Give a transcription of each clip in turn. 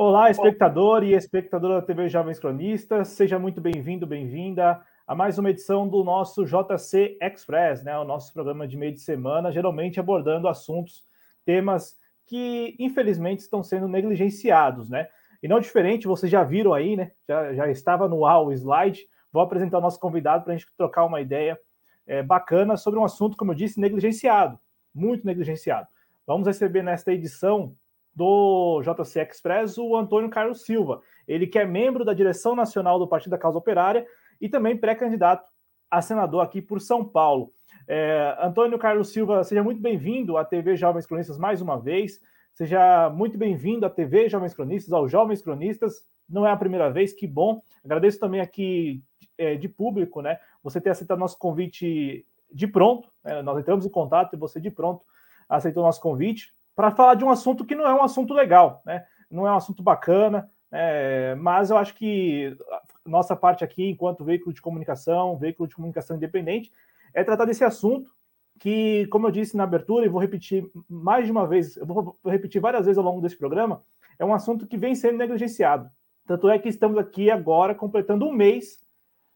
Olá, espectador e espectadora da TV Jovens Cronistas, seja muito bem-vindo, bem-vinda a mais uma edição do nosso JC Express, né? O nosso programa de meio de semana, geralmente abordando assuntos, temas que infelizmente estão sendo negligenciados, né? E não diferente, vocês já viram aí, né? Já, já estava no ar o slide. Vou apresentar o nosso convidado para a gente trocar uma ideia é, bacana sobre um assunto, como eu disse, negligenciado, muito negligenciado. Vamos receber nesta edição do JC Express o Antônio Carlos Silva, ele que é membro da direção nacional do Partido da Causa Operária e também pré-candidato a senador aqui por São Paulo. É, Antônio Carlos Silva, seja muito bem-vindo à TV Jovens Cronistas mais uma vez. Seja muito bem-vindo à TV Jovens Cronistas, aos Jovens Cronistas. Não é a primeira vez, que bom. Agradeço também aqui é, de público, né? Você ter aceitado nosso convite de pronto. Né? Nós entramos em contato e você de pronto aceitou nosso convite para falar de um assunto que não é um assunto legal, né? Não é um assunto bacana, é, mas eu acho que nossa parte aqui, enquanto veículo de comunicação, veículo de comunicação independente, é tratar desse assunto que, como eu disse na abertura, e vou repetir mais de uma vez, eu vou repetir várias vezes ao longo desse programa, é um assunto que vem sendo negligenciado. Tanto é que estamos aqui agora completando um mês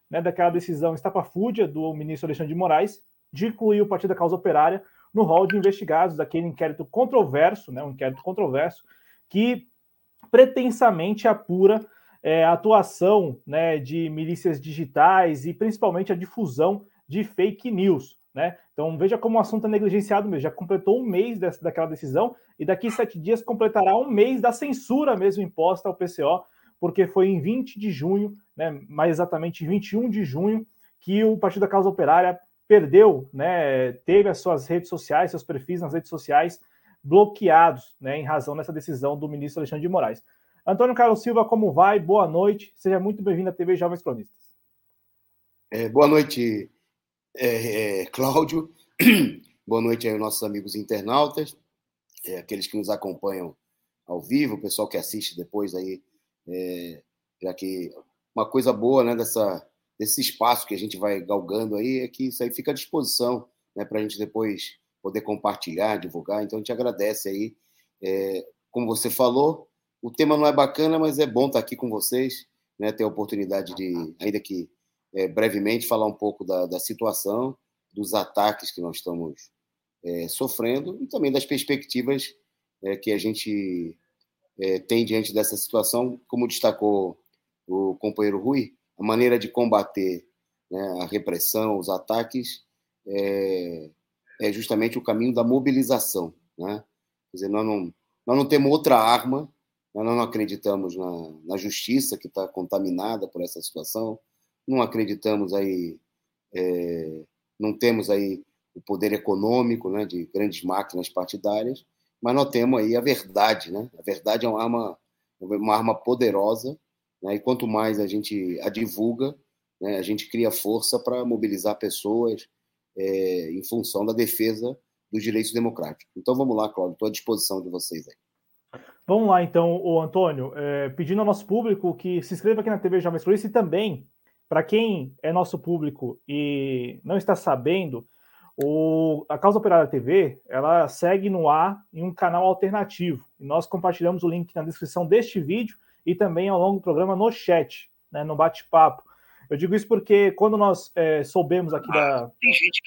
né, daquela decisão estapafúrdia do ministro Alexandre de Moraes de incluir o Partido da Causa Operária no rol de investigados daquele inquérito controverso, né, um inquérito controverso, que pretensamente apura é, a atuação né, de milícias digitais e principalmente a difusão de fake news. Né? Então veja como o assunto é negligenciado mesmo. Já completou um mês dessa, daquela decisão e daqui sete dias completará um mês da censura mesmo imposta ao PCO, porque foi em 20 de junho, né, mais exatamente 21 de junho, que o Partido da Causa Operária perdeu, né, teve as suas redes sociais, seus perfis nas redes sociais bloqueados, né, em razão dessa decisão do ministro Alexandre de Moraes. Antônio Carlos Silva, como vai? Boa noite. Seja muito bem-vindo à TV Jovens Cronistas. É, boa noite, é, é, Cláudio. boa noite aos nossos amigos internautas, é, aqueles que nos acompanham ao vivo, o pessoal que assiste depois aí, é, já que uma coisa boa né, dessa, desse espaço que a gente vai galgando aí é que isso aí fica à disposição né, para a gente depois poder compartilhar, divulgar. Então, a gente agradece aí. É, como você falou, o tema não é bacana, mas é bom estar aqui com vocês, né, ter a oportunidade de, ainda que é, brevemente, falar um pouco da, da, situação, dos ataques que nós estamos é, sofrendo e também das perspectivas é, que a gente é, tem diante dessa situação, como destacou o companheiro Rui, a maneira de combater né, a repressão, os ataques, é, é, justamente o caminho da mobilização. Né? Quer dizer, nós não, nós não temos outra arma, nós não acreditamos na, na justiça que está contaminada por essa situação, não acreditamos aí, é, não temos aí o poder econômico né, de grandes máquinas partidárias, mas nós temos aí a verdade. Né? A verdade é uma arma, uma arma poderosa né? E quanto mais a gente a divulga, né, a gente cria força para mobilizar pessoas é, em função da defesa dos direitos democráticos. Então vamos lá, Cláudio, estou à disposição de vocês aí. Vamos lá, então, o Antônio, é, pedindo ao nosso público que se inscreva aqui na TV Jovens Cruz e também, para quem é nosso público e não está sabendo, o, a Causa Operária TV, ela segue no ar em um canal alternativo. E nós compartilhamos o link na descrição deste vídeo e também ao longo do programa no chat, né, no bate-papo. Eu digo isso porque quando nós é, soubemos aqui da.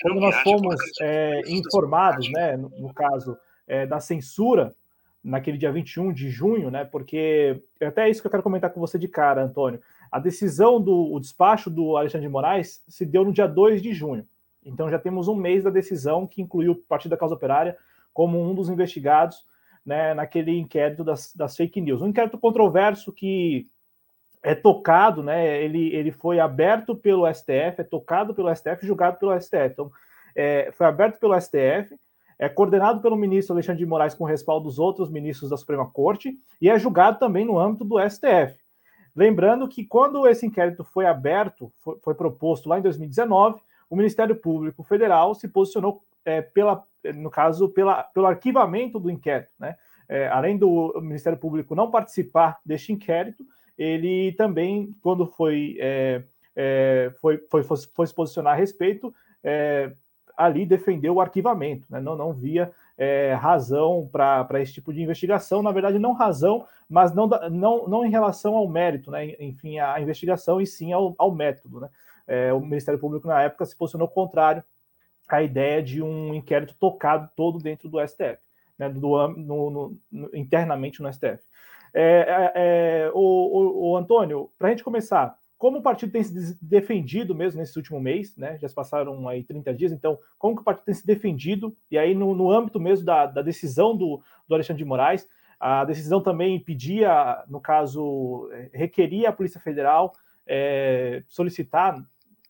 Quando nós fomos é, informados, né, no, no caso, é, da censura, naquele dia 21 de junho, né, porque é até isso que eu quero comentar com você de cara, Antônio. A decisão do o despacho do Alexandre de Moraes se deu no dia 2 de junho. Então já temos um mês da decisão que incluiu o Partido da Causa Operária como um dos investigados né, naquele inquérito das, das fake news. Um inquérito controverso que é tocado, né, ele, ele foi aberto pelo STF, é tocado pelo STF, julgado pelo STF. Então, é, foi aberto pelo STF, é coordenado pelo ministro Alexandre de Moraes com respaldo dos outros ministros da Suprema Corte e é julgado também no âmbito do STF. Lembrando que quando esse inquérito foi aberto, foi, foi proposto lá em 2019, o Ministério Público Federal se posicionou é, pela, no caso, pela, pelo arquivamento do inquérito. Né? É, além do Ministério Público não participar deste inquérito, ele também, quando foi, é, é foi, foi, foi, se posicionar a respeito, é, ali defendeu o arquivamento, né? não, não via é, razão para esse tipo de investigação. Na verdade, não razão, mas não, não, não em relação ao mérito, né? enfim, à investigação, e sim ao, ao método. Né? É, o Ministério Público, na época, se posicionou contrário à ideia de um inquérito tocado todo dentro do STF, né? do, no, no, no, internamente no STF. É, é, é, o, o, o Antônio, para a gente começar, como o partido tem se defendido mesmo nesse último mês, né? Já se passaram aí 30 dias, então, como que o partido tem se defendido? E aí, no, no âmbito mesmo da, da decisão do, do, Alexandre de Moraes, a decisão também pedia, no caso, é, requeria a Polícia Federal é, solicitar,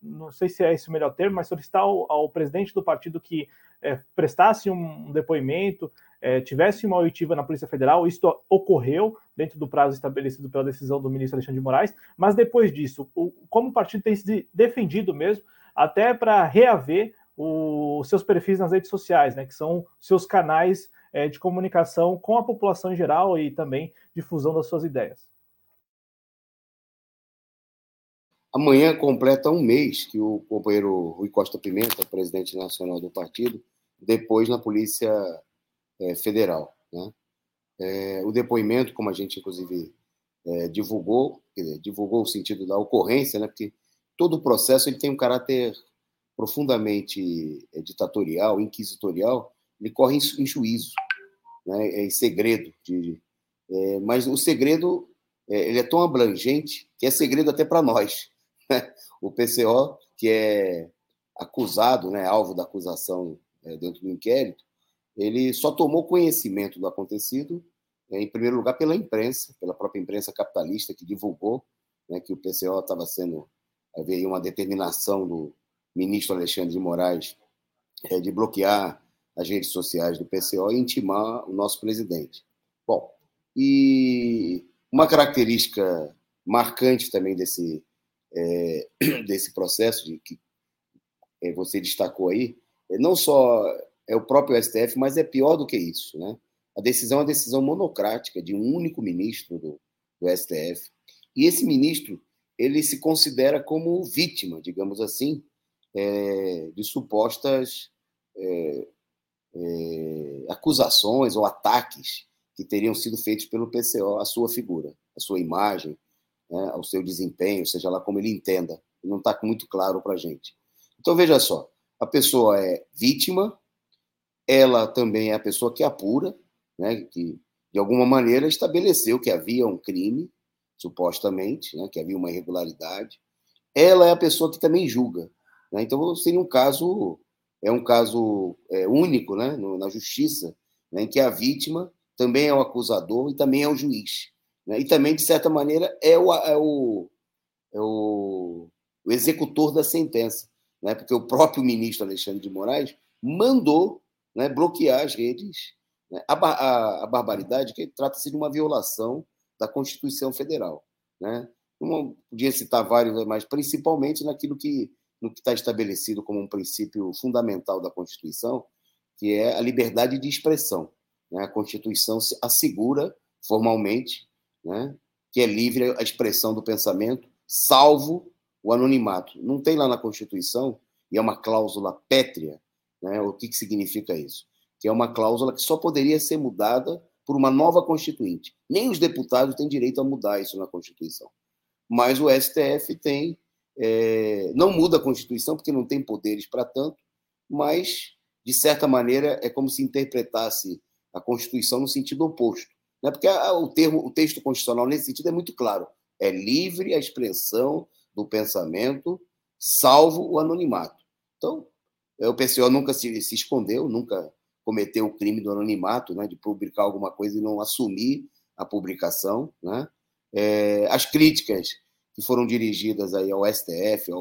não sei se é esse o melhor termo, mas solicitar ao, ao presidente do partido que é, prestasse um, depoimento, é, tivesse uma oitiva na Polícia Federal, isso ocorreu dentro do prazo estabelecido pela decisão do ministro Alexandre de Moraes, mas depois disso, o, como o partido tem se defendido mesmo, até para reaver os seus perfis nas redes sociais, né, que são seus canais é, de comunicação com a população em geral e também difusão das suas ideias. Amanhã completa um mês que o companheiro Rui Costa Pimenta, presidente nacional do partido, depois na Polícia é, Federal. Né? É, o depoimento, como a gente inclusive é, divulgou, dizer, divulgou o sentido da ocorrência, né? porque todo o processo ele tem um caráter profundamente é, ditatorial, inquisitorial, ele corre em, juízo, né? É em segredo. De, é, mas o segredo ele é tão abrangente que é segredo até para nós. O PCO, que é acusado, né, alvo da acusação dentro do inquérito, ele só tomou conhecimento do acontecido, né, em primeiro lugar, pela imprensa, pela própria imprensa capitalista, que divulgou né, que o PCO estava sendo. Havia uma determinação do ministro Alexandre de Moraes é, de bloquear as redes sociais do PCO e intimar o nosso presidente. Bom, e uma característica marcante também desse, é, desse processo de que é, você destacou aí, é não só é o próprio STF, mas é pior do que isso. Né? A decisão é uma decisão monocrática de um único ministro do, do STF. E esse ministro ele se considera como vítima, digamos assim, é, de supostas é, é, acusações ou ataques que teriam sido feitos pelo PCO à sua figura, à sua imagem, né, ao seu desempenho, seja lá como ele entenda. Não está muito claro para a gente. Então, veja só: a pessoa é vítima, ela também é a pessoa que apura, né, que de alguma maneira estabeleceu que havia um crime, supostamente, né, que havia uma irregularidade. Ela é a pessoa que também julga. Né? Então seria um caso é um caso é, único, né, no, na justiça, né, em que a vítima também é o acusador e também é o juiz, né? e também de certa maneira é o, é o, é o, o executor da sentença, né? Porque o próprio ministro Alexandre de Moraes mandou né, bloquear as redes. Né? A, a, a, barbaridade que trata-se de uma violação da Constituição Federal. Né? Não podia citar vários, mas principalmente naquilo que no que está estabelecido como um princípio fundamental da Constituição, que é a liberdade de expressão. Né? A Constituição assegura formalmente né, que é livre a expressão do pensamento, salvo o anonimato. Não tem lá na Constituição, e é uma cláusula pétrea, né? O que, que significa isso? Que é uma cláusula que só poderia ser mudada por uma nova constituinte. Nem os deputados têm direito a mudar isso na Constituição. Mas o STF tem. É, não muda a Constituição, porque não tem poderes para tanto, mas, de certa maneira, é como se interpretasse a Constituição no sentido oposto. Né? Porque a, o, termo, o texto constitucional, nesse sentido, é muito claro. É livre a expressão do pensamento, salvo o anonimato. Então, o PCO nunca se, se escondeu, nunca cometeu o crime do anonimato, né, de publicar alguma coisa e não assumir a publicação. Né? É, as críticas que foram dirigidas aí ao STF,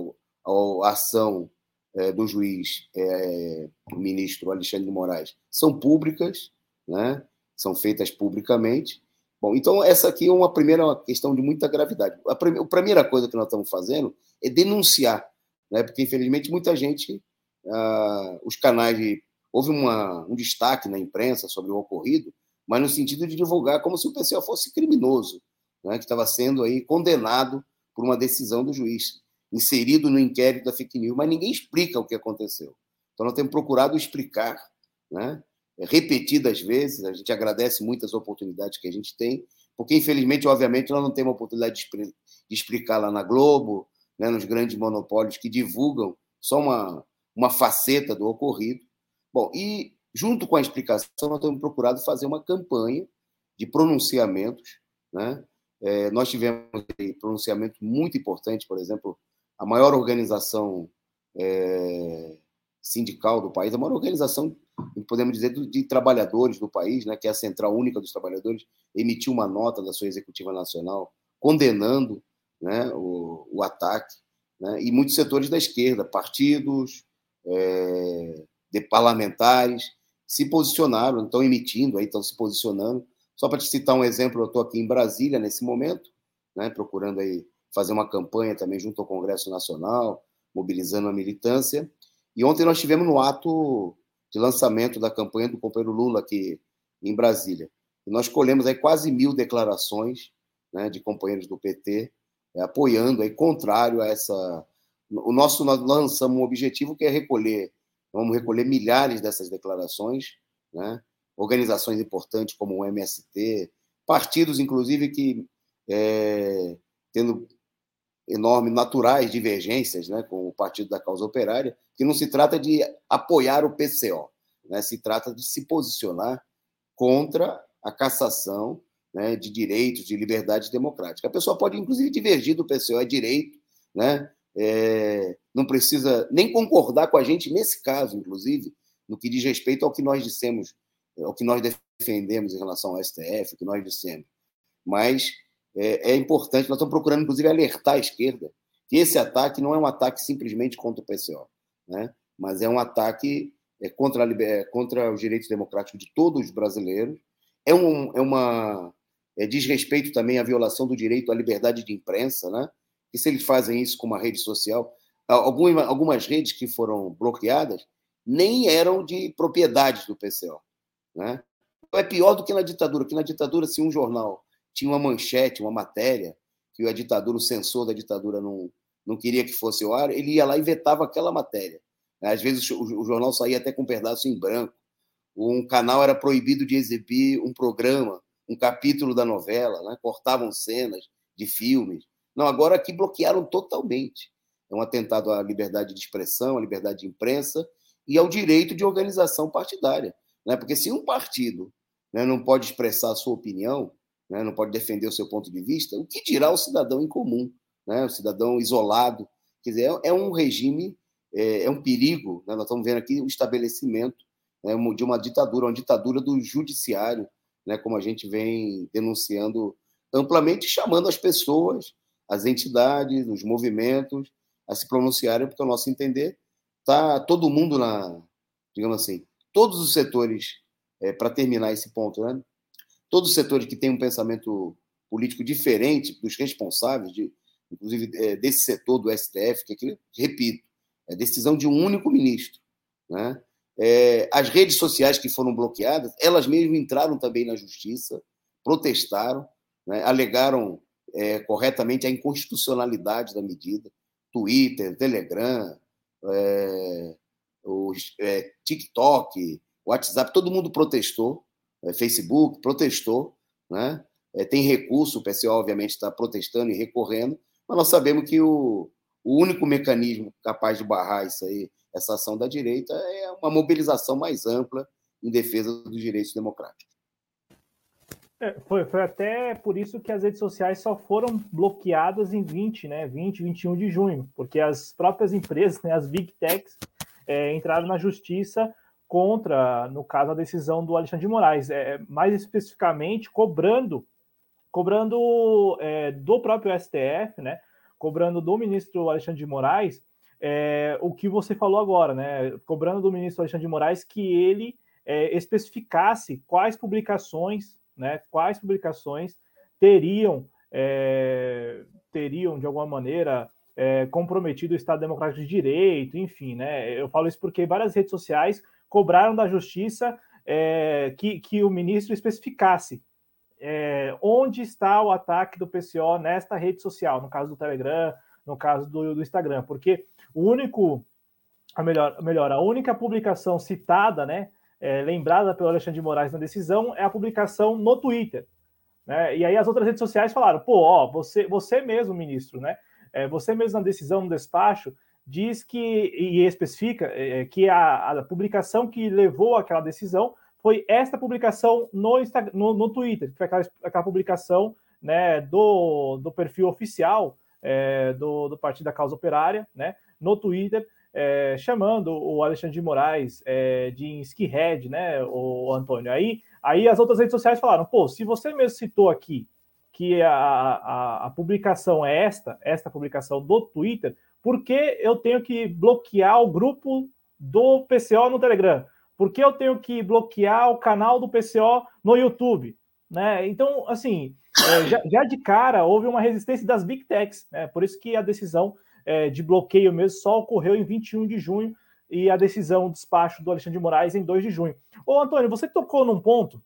ao, à ação é, do juiz, é, o ministro Alexandre de Moraes, são públicas, né? São feitas publicamente. Bom, então essa aqui é uma primeira questão de muita gravidade. A, prim a primeira coisa que nós estamos fazendo é denunciar, né? porque infelizmente muita gente uh, os canais. Houve uma, um destaque na imprensa sobre o ocorrido, mas no sentido de divulgar como se o PCO fosse criminoso, né, que estava sendo aí condenado por uma decisão do juiz, inserido no inquérito da fake news, mas ninguém explica o que aconteceu. Então, nós temos procurado explicar né, repetidas vezes. A gente agradece muitas oportunidades que a gente tem, porque infelizmente, obviamente, nós não temos a oportunidade de, explicar lá na Globo, né, nos grandes monopólios que divulgam só uma, uma faceta do ocorrido. Bom, e junto com a explicação, nós temos procurado fazer uma campanha de pronunciamentos. Né? É, nós tivemos um pronunciamento muito importante, por exemplo, a maior organização é, sindical do país, a maior organização, podemos dizer, de, trabalhadores do país, né, que é a Central Única dos Trabalhadores, emitiu uma nota da sua executiva nacional condenando né, o, o ataque, né, e muitos setores da esquerda, partidos, é, de parlamentares, se posicionaram, estão emitindo, aí estão se posicionando. Só para te citar um exemplo, eu estou aqui em Brasília nesse momento, né, procurando aí fazer uma campanha também junto ao Congresso Nacional, mobilizando a militância. E ontem nós tivemos no ato de lançamento da campanha do companheiro Lula aqui em Brasília. E nós colhemos aí quase mil declarações né, de companheiros do PT é, apoiando, aí, contrário a essa. O nosso, nós lançamos um objetivo que é recolher Vamos recolher milhares dessas declarações, né? organizações importantes como o MST, partidos, inclusive, que é, tendo enormes naturais divergências né, com o Partido da Causa Operária, que não se trata de apoiar o PCO, né, se trata de se posicionar contra a cassação né, de direitos, de liberdade democrática. A pessoa pode, inclusive, divergir do PCO, é direito, né, é, não precisa nem concordar com a gente nesse caso, inclusive, no que diz respeito ao que nós dissemos, ao que nós defendemos em relação ao STF, o que nós dissemos. Mas é, é importante, nós estamos procurando, inclusive, alertar a esquerda que esse ataque não é um ataque simplesmente contra o PCO, né? mas é um ataque é, contra, a, é, contra os direitos democráticos de todos os brasileiros, é, um, é uma é, diz respeito também à violação do direito à liberdade de imprensa, né? E se eles fazem isso com uma rede social, algumas, algumas redes que foram bloqueadas nem eram de propriedades do PCO. Né? Então é pior do que na ditadura, que na ditadura, se um jornal tinha uma manchete, uma matéria, que a ditadura, o censor da ditadura não, não queria que fosse ao ar, ele ia lá e vetava aquela matéria. Às vezes o, o jornal saía até com um pedaço em branco. Um canal era proibido de exibir um programa, um capítulo da novela, né? cortavam cenas de filmes. Não, agora aqui bloquearam totalmente. É um atentado à liberdade de expressão, à liberdade de imprensa e ao direito de organização partidária. Né? Porque se um partido né, não pode expressar a sua opinião, né, não pode defender o seu ponto de vista, o que dirá o cidadão em comum, né, o cidadão isolado? Quer dizer, é, é um regime, é, é um perigo. Né? Nós estamos vendo aqui o estabelecimento né, de uma ditadura, uma ditadura do judiciário, né, como a gente vem denunciando amplamente, chamando as pessoas as entidades, os movimentos a se pronunciarem, porque, ao nosso entender, está todo mundo na, digamos assim, todos os setores, é, para terminar esse ponto, né? Todos os setores que têm um pensamento político diferente dos responsáveis, de, inclusive é, desse setor do STF, que aqui, repito, é decisão de um único ministro. Né? É, as redes sociais que foram bloqueadas, elas mesmas entraram também na justiça, protestaram, né? alegaram é, corretamente a inconstitucionalidade da medida. Twitter, Telegram, é, o é, TikTok, WhatsApp, todo mundo protestou, é, Facebook protestou, né? É, tem recurso, o PCO obviamente está protestando e recorrendo, mas nós sabemos que o, o único mecanismo capaz de barrar isso aí, essa ação da direita, é uma mobilização mais ampla em defesa dos direitos democráticos. É, foi, foi até por isso que as redes sociais só foram bloqueadas em 20, né, 20, 21 de junho, porque as próprias empresas, né, as big techs, é, entraram na justiça contra, no caso, a decisão do Alexandre de Moraes, é, mais especificamente cobrando, cobrando é, do próprio STF, né, cobrando do ministro Alexandre de Moraes é, o que você falou agora, né, cobrando do ministro Alexandre de Moraes que ele é, especificasse quais publicações né, quais publicações teriam, é, teriam de alguma maneira, é, comprometido o Estado Democrático de Direito, enfim, né? Eu falo isso porque várias redes sociais cobraram da justiça é, que, que o ministro especificasse é, onde está o ataque do PCO nesta rede social, no caso do Telegram, no caso do, do Instagram, porque o único, a melhor, melhor, a única publicação citada, né, é, lembrada pelo Alexandre de Moraes na decisão é a publicação no Twitter. Né? E aí as outras redes sociais falaram, pô, ó, você, você mesmo, ministro, né? É, você mesmo na decisão, no despacho, diz que, e especifica, é, que a, a, publicação que levou àquela decisão foi esta publicação no, no, no Twitter, que foi aquela, aquela publicação né, do, do perfil oficial é, do, do Partido da Causa Operária, né, no Twitter, é, chamando o Alexandre de Moraes é, de skinhead, né, o Antônio. Aí, aí as outras redes sociais falaram, pô, se você mesmo citou aqui que a, a, a publicação é esta, esta publicação do Twitter, por que eu tenho que bloquear o grupo do PCO no Telegram? Por que eu tenho que bloquear o canal do PCO no YouTube? Né? Então, assim, é, já, já, de cara houve uma resistência das Big Techs, né? por isso que a decisão é, de bloqueio mesmo só ocorreu em 21 de junho e a decisão, o despacho do Alexandre de Moraes em 2 de junho. Ô, Antônio, você tocou num ponto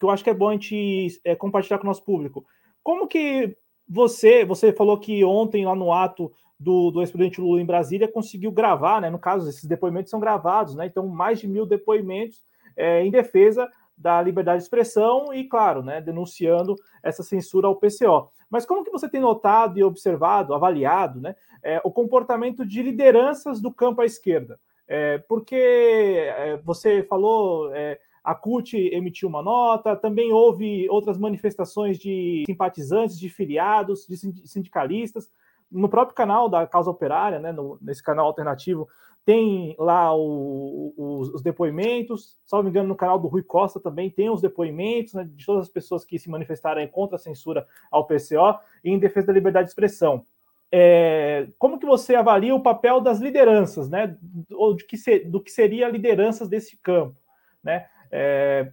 que eu acho que é bom a gente é, compartilhar com o nosso público. Como que você, você falou que ontem lá no ato do, do ex-presidente Lula em Brasília conseguiu gravar, né? No caso, esses depoimentos são gravados, né? Então, mais de mil depoimentos é, em defesa da liberdade de expressão e, claro, né, denunciando essa censura ao PCO. Mas como que você tem notado e observado, avaliado, né, é, o comportamento de lideranças do campo à esquerda? É, porque é, você falou, é, a CUT emitiu uma nota, também houve outras manifestações de simpatizantes, de filiados, de sindicalistas. No próprio canal da Causa Operária, né, no, nesse canal alternativo, tem lá o, o, os depoimentos, salvo engano, no canal do Rui Costa também tem os depoimentos né, de todas as pessoas que se manifestaram contra a censura ao PCO e em defesa da liberdade de expressão. É, como que você avalia o papel das lideranças, né, ou de que se, do que seria lideranças desse campo, né? É,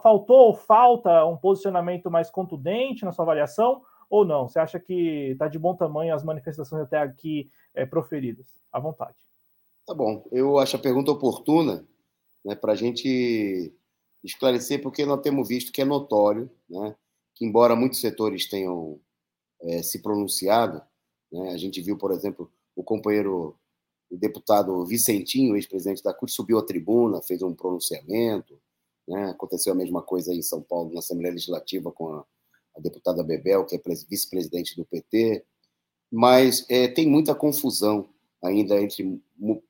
faltou ou falta um posicionamento mais contundente na sua avaliação ou não? Você acha que está de bom tamanho as manifestações até aqui é, proferidas? À vontade. Tá bom. Eu acho a pergunta oportuna né, para a gente esclarecer, porque nós temos visto que é notório né, que, embora muitos setores tenham é, se pronunciado, né, a gente viu, por exemplo, o companheiro, o deputado Vicentinho, ex-presidente da CUT, subiu à tribuna, fez um pronunciamento. Né, aconteceu a mesma coisa em São Paulo, na Assembleia Legislativa, com a, a deputada Bebel, que é vice-presidente do PT. Mas é, tem muita confusão ainda entre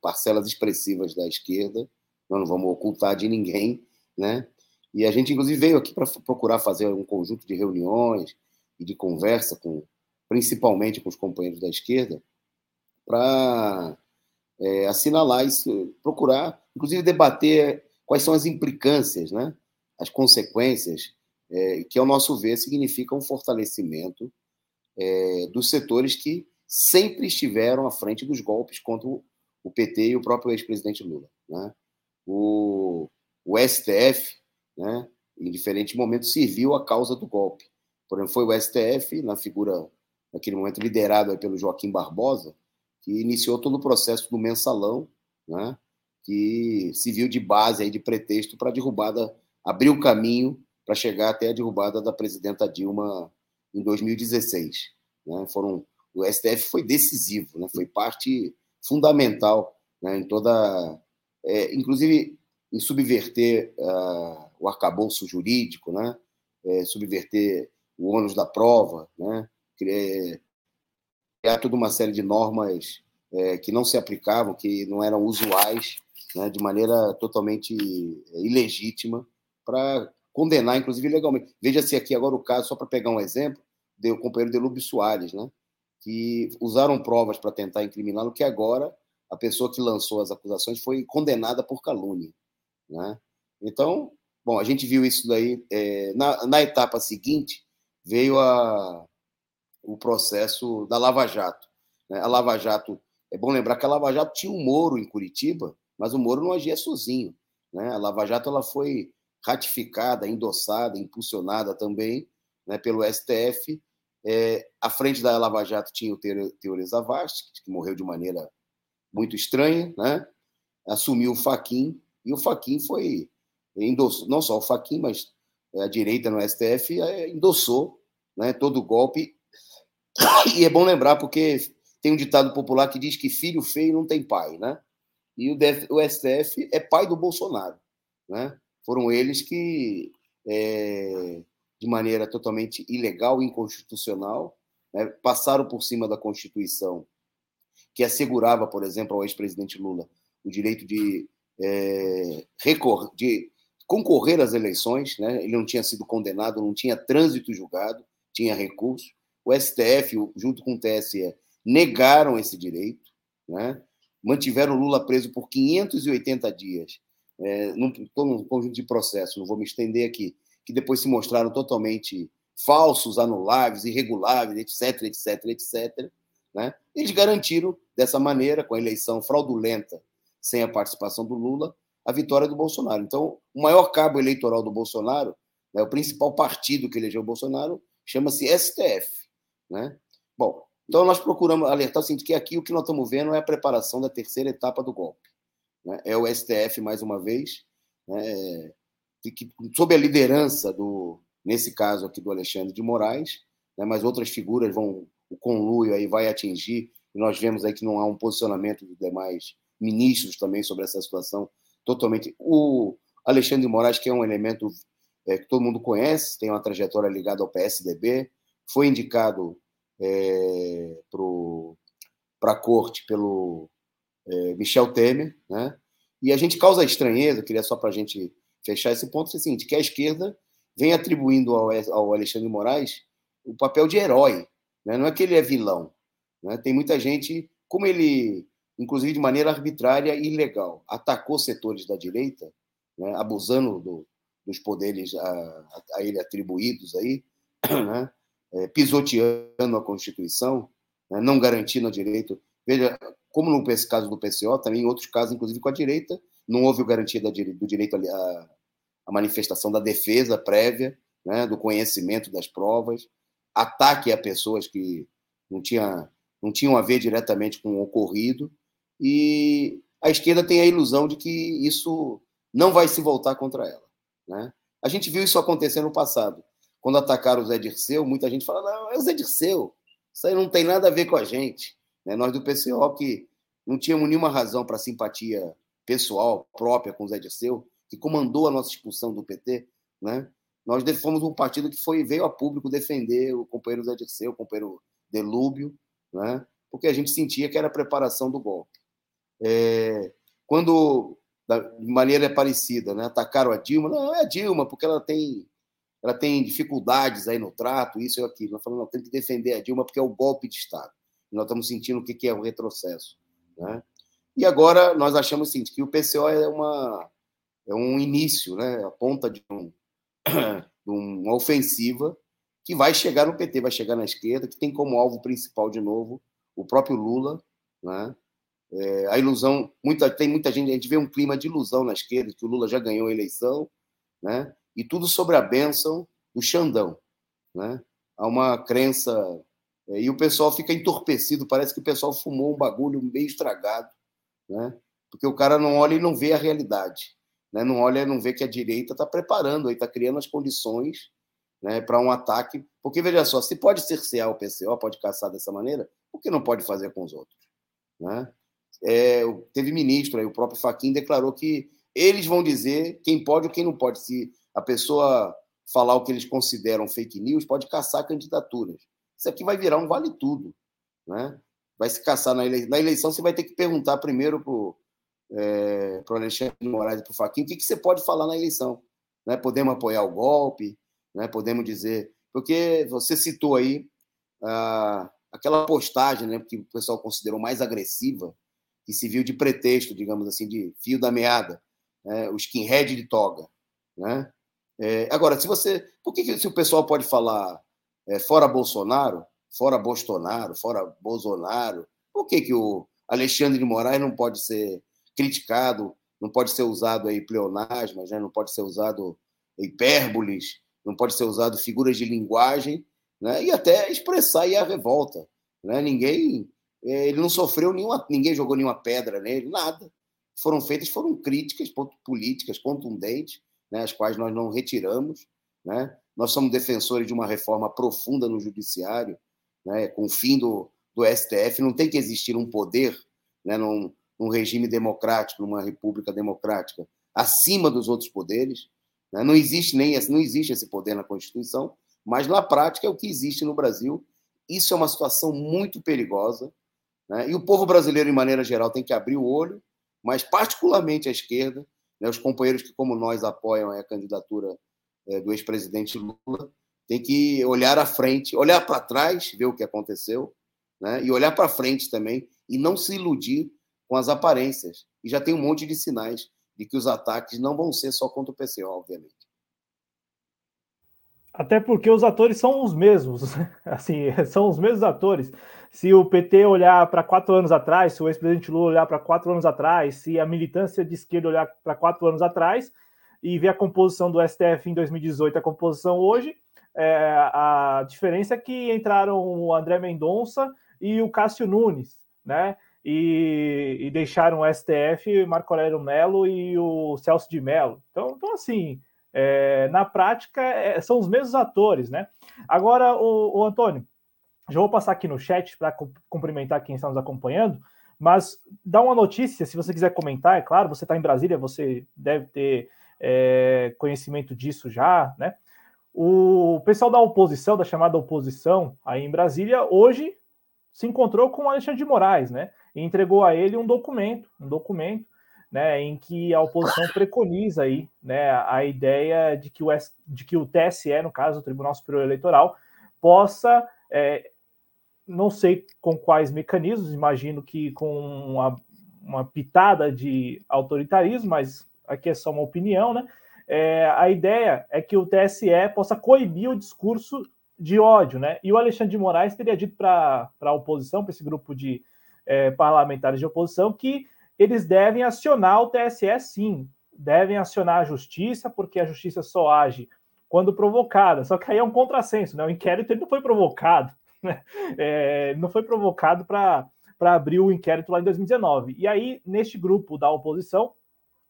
parcelas expressivas da esquerda, nós não vamos ocultar de ninguém, né? E a gente, inclusive, veio aqui para procurar fazer um conjunto de reuniões e de conversa, com, principalmente com os companheiros da esquerda, para é, assinalar isso, procurar, inclusive, debater quais são as implicâncias, né? as consequências, é, que, ao nosso ver, significa um fortalecimento é, dos setores que sempre estiveram à frente dos golpes contra o PT e o próprio ex-presidente Lula. Né? O, o STF, né, em diferentes momentos, serviu a causa do golpe. Por exemplo, foi o STF, na figura, naquele momento, liderado pelo Joaquim Barbosa, que iniciou todo o processo do mensalão, né, que se viu de base, aí, de pretexto para a derrubada, abrir o caminho para chegar até a derrubada da presidenta Dilma em 2016. Né? Foram o STF foi decisivo, né? foi parte fundamental né? em toda. É, inclusive em subverter uh, o arcabouço jurídico, né? É, subverter o ônus da prova, né? criar, criar toda uma série de normas é, que não se aplicavam, que não eram usuais, né? de maneira totalmente ilegítima, para condenar, inclusive legalmente. Veja-se aqui agora o caso, só para pegar um exemplo, do companheiro Delúbio Soares, né? que usaram provas para tentar incriminá-lo, que agora a pessoa que lançou as acusações foi condenada por calúnia. Né? Então, bom, a gente viu isso daí. É, na, na, etapa seguinte, veio a, o processo da Lava Jato. Né? A Lava Jato, é bom lembrar que a Lava Jato tinha um Moro em Curitiba, mas o Moro não agia sozinho. Né? A Lava Jato ela foi ratificada, endossada, impulsionada também né, pelo STF é, à frente da Lava Jato tinha o Teori Zavascki, que morreu de maneira muito estranha, né? assumiu o Faquin, e o Faquin foi, endossou, não só o Faquin, mas a direita no STF é, endossou né, todo o golpe. E é bom lembrar, porque tem um ditado popular que diz que filho feio não tem pai, né? E o, o STF é pai do Bolsonaro. né? Foram eles que, é, de maneira totalmente ilegal e inconstitucional, né, passaram por cima da Constituição, que assegurava, por exemplo, ao ex-presidente Lula o direito de, é, recor de concorrer às eleições. Né? Ele não tinha sido condenado, não tinha trânsito julgado, tinha recurso. O STF, junto com o TSE, negaram esse direito, né? mantiveram Lula preso por 580 dias, é, num, num conjunto de processos, não vou me estender aqui, que depois se mostraram totalmente falsos, anuláveis, irreguláveis, etc, etc, etc. Né? Eles garantiram, dessa maneira, com a eleição fraudulenta, sem a participação do Lula, a vitória do Bolsonaro. Então, o maior cabo eleitoral do Bolsonaro, né, o principal partido que elegeu o Bolsonaro, chama-se STF. Né? Bom, então nós procuramos alertar o seguinte, que aqui o que nós estamos vendo é a preparação da terceira etapa do golpe. Né? É o STF, mais uma vez, né? que, sob a liderança do, nesse caso aqui do Alexandre de Moraes, né? mas outras figuras vão, o conluio aí vai atingir, e nós vemos aí que não há um posicionamento dos demais ministros também sobre essa situação totalmente. O Alexandre de Moraes, que é um elemento é, que todo mundo conhece, tem uma trajetória ligada ao PSDB, foi indicado é, para a corte pelo é, Michel Temer, né? E a gente causa estranheza, queria só para a gente fechar esse ponto, é o seguinte, que a esquerda vem atribuindo ao, ao Alexandre Moraes o papel de herói, né? não é que ele é vilão. Né? Tem muita gente, como ele, inclusive de maneira arbitrária e ilegal, atacou setores da direita, né? abusando do, dos poderes a, a, ele atribuídos aí, né? é, pisoteando a Constituição, né? não garantindo o direito. Veja, como no caso do PCO, também em outros casos, inclusive com a direita, não houve garantia do direito à, à manifestação da defesa prévia, né? do conhecimento das provas, ataque a pessoas que não, tinha, não tinham a ver diretamente com o ocorrido, e a esquerda tem a ilusão de que isso não vai se voltar contra ela. Né? A gente viu isso acontecer no passado. Quando atacaram o Zé Dirceu, muita gente fala: não, é o Zé Dirceu, isso aí não tem nada a ver com a gente. Né? Nós do PCO, que não tínhamos nenhuma razão para simpatia pessoal própria com o Zé Dirceu, que comandou a nossa expulsão do PT, né? nós fomos um partido que foi veio a público defender o companheiro Zé Dirceu, o companheiro Delúbio, né? porque a gente sentia que era a preparação do golpe. É, quando de maneira parecida, né? Atacaram a Dilma, não é a Dilma, porque ela tem ela tem dificuldades aí no trato, isso e aquilo. Nós falamos, não, tem que defender a Dilma porque é o golpe de Estado. Nós estamos sentindo o que é o retrocesso, né? E agora nós achamos assim, que o PCO é uma é um início, né? A ponta de, um, de uma ofensiva que vai chegar no PT, vai chegar na esquerda, que tem como alvo principal de novo o próprio Lula, né? É, a ilusão, muita, tem muita gente, a gente vê um clima de ilusão na esquerda, que o Lula já ganhou a eleição, né? e tudo sobre a bênção do Xandão. Né? Há uma crença, e o pessoal fica entorpecido, parece que o pessoal fumou um bagulho meio estragado, né? porque o cara não olha e não vê a realidade. Né? Não olha e não vê que a direita está preparando, está criando as condições né, para um ataque. Porque, veja só, se pode cercear o PCO, pode caçar dessa maneira, por que não pode fazer com os outros? Né? é, teve ministro, aí, o próprio Faquin declarou que eles vão dizer quem pode ou quem não pode. Se a pessoa falar o que eles consideram fake news, pode caçar candidaturas. Isso aqui vai virar um vale tudo. Né? Vai se caçar na eleição. Na eleição, você vai ter que perguntar primeiro para o é, Alexandre de Moraes e para o Faquin o que, que você pode falar na eleição. Né? Podemos apoiar o golpe, né? podemos dizer. Porque você citou aí ah, aquela postagem né, que o pessoal considerou mais agressiva que se viu de pretexto, digamos assim, de fio da meada, né? o skinhead de toga. Né? É, agora, se você. Por que, que se o pessoal pode falar é, fora Bolsonaro, fora Bolsonaro, fora Bolsonaro, por que, que o Alexandre de Moraes não pode ser criticado, não pode ser usado aí pleonasmas, né? não pode ser usado hipérboles, não pode ser usado figuras de linguagem, né? e até expressar aí a revolta. Né? Ninguém é, ele não sofreu nenhuma, ninguém jogou nenhuma pedra nele, nada. Foram feitas, foram críticas políticas contundentes, né, as quais nós não retiramos. Né? Nós somos defensores de uma reforma profunda no judiciário, né, com o fim do, do STF. Não tem que existir um poder né, num, num regime democrático, numa república democrática, acima dos outros poderes. Né? Não existe nem não existe esse poder na Constituição, mas na prática é o que existe no Brasil. Isso é uma situação muito perigosa. Né? E o povo brasileiro, em maneira geral, tem que abrir o olho, mas particularmente a esquerda, né? os companheiros que, como nós, apoiam a candidatura é, do ex-presidente Lula, tem que olhar à frente, olhar para trás, ver o que aconteceu, né? e olhar para frente também, e não se iludir com as aparências. E já tem um monte de sinais de que os ataques não vão ser só contra o PCO, obviamente. Até porque os atores são os mesmos, assim, são os mesmos atores. Se o PT olhar para quatro anos atrás, se o ex-presidente Lula olhar para quatro anos atrás, se a militância de esquerda olhar para quatro anos atrás e ver a composição do STF em 2018, a composição hoje, é, a diferença é que entraram o André Mendonça e o Cássio Nunes, né? E, e deixaram o STF, Marco Aurélio Melo e o Celso de Mello. Então, então assim, é, na prática, é, são os mesmos atores, né? Agora, o, o Antônio, já vou passar aqui no chat para cumprimentar quem está nos acompanhando, mas dá uma notícia, se você quiser comentar, é claro, você está em Brasília, você deve ter é, conhecimento disso já, né? O pessoal da oposição, da chamada oposição, aí em Brasília, hoje se encontrou com o Alexandre de Moraes, né? E entregou a ele um documento, um documento, né, em que a oposição preconiza aí, né, a ideia de que o, de que o TSE, no caso, o Tribunal Superior Eleitoral, possa, é, não sei com quais mecanismos, imagino que com uma, uma pitada de autoritarismo, mas aqui é só uma opinião, né? É, a ideia é que o TSE possa coibir o discurso de ódio, né? E o Alexandre de Moraes teria dito para a oposição, para esse grupo de é, parlamentares de oposição, que eles devem acionar o TSE sim, devem acionar a justiça, porque a justiça só age quando provocada. Só que aí é um contrassenso, né? O inquérito ele não foi provocado, né? É, não foi provocado para abrir o inquérito lá em 2019. E aí, neste grupo da oposição,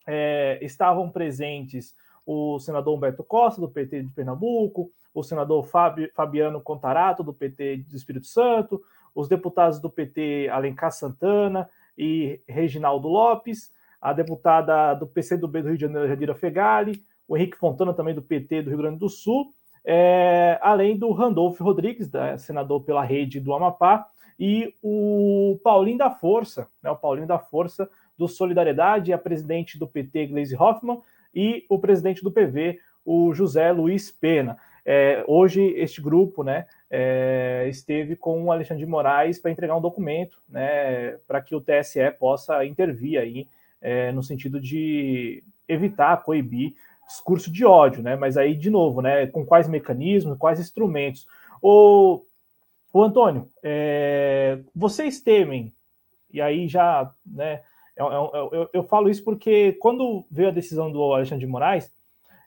é, estavam presentes o senador Humberto Costa, do PT de Pernambuco, o senador Fabiano Contarato, do PT do Espírito Santo, os deputados do PT Alencar Santana e Reginaldo Lopes, a deputada do PCdoB do Rio de Janeiro, Jadira Fegali, o Henrique Fontana, também do PT do Rio Grande do Sul, é, além do Randolfo Rodrigues, da, senador pela rede do Amapá, e o Paulinho da Força, né, o Paulinho da Força do Solidariedade, a presidente do PT, Gleisi Hoffmann, e o presidente do PV, o José Luiz Pena. É, hoje, este grupo né, é, esteve com o Alexandre de Moraes para entregar um documento né, para que o TSE possa intervir aí, é, no sentido de evitar, coibir discurso de ódio, né? Mas aí, de novo, né? Com quais mecanismos, quais instrumentos? O, o Antônio, é, vocês temem, e aí já, né? Eu, eu, eu, eu, falo isso porque quando veio a decisão do Alexandre de Moraes,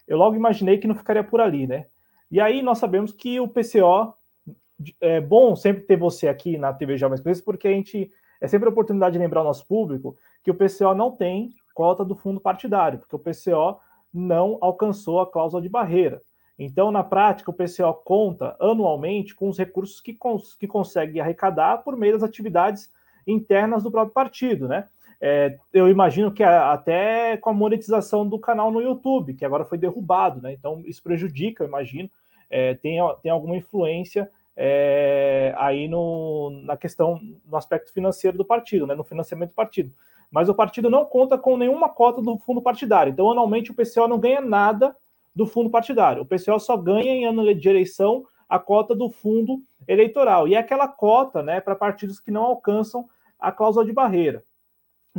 eu logo imaginei que não ficaria por ali, né? E aí nós sabemos que o PCO é bom sempre ter você aqui na TV Jovens Presos, porque a gente é sempre a oportunidade de lembrar ao nosso público que o PCO não tem cota do fundo partidário, porque o PCO não alcançou a cláusula de barreira. Então, na prática, o PCO conta anualmente com os recursos que, cons que consegue arrecadar por meio das atividades internas do próprio partido, né? É, eu imagino que até com a monetização do canal no YouTube, que agora foi derrubado, né? Então, isso prejudica, eu imagino, é, tem, tem alguma influência é, aí no, na questão, no aspecto financeiro do partido, né? No financiamento do partido mas o partido não conta com nenhuma cota do fundo partidário. Então, anualmente, o PCO não ganha nada do fundo partidário. O PCO só ganha em ano de eleição a cota do fundo eleitoral. E é aquela cota né, para partidos que não alcançam a cláusula de barreira.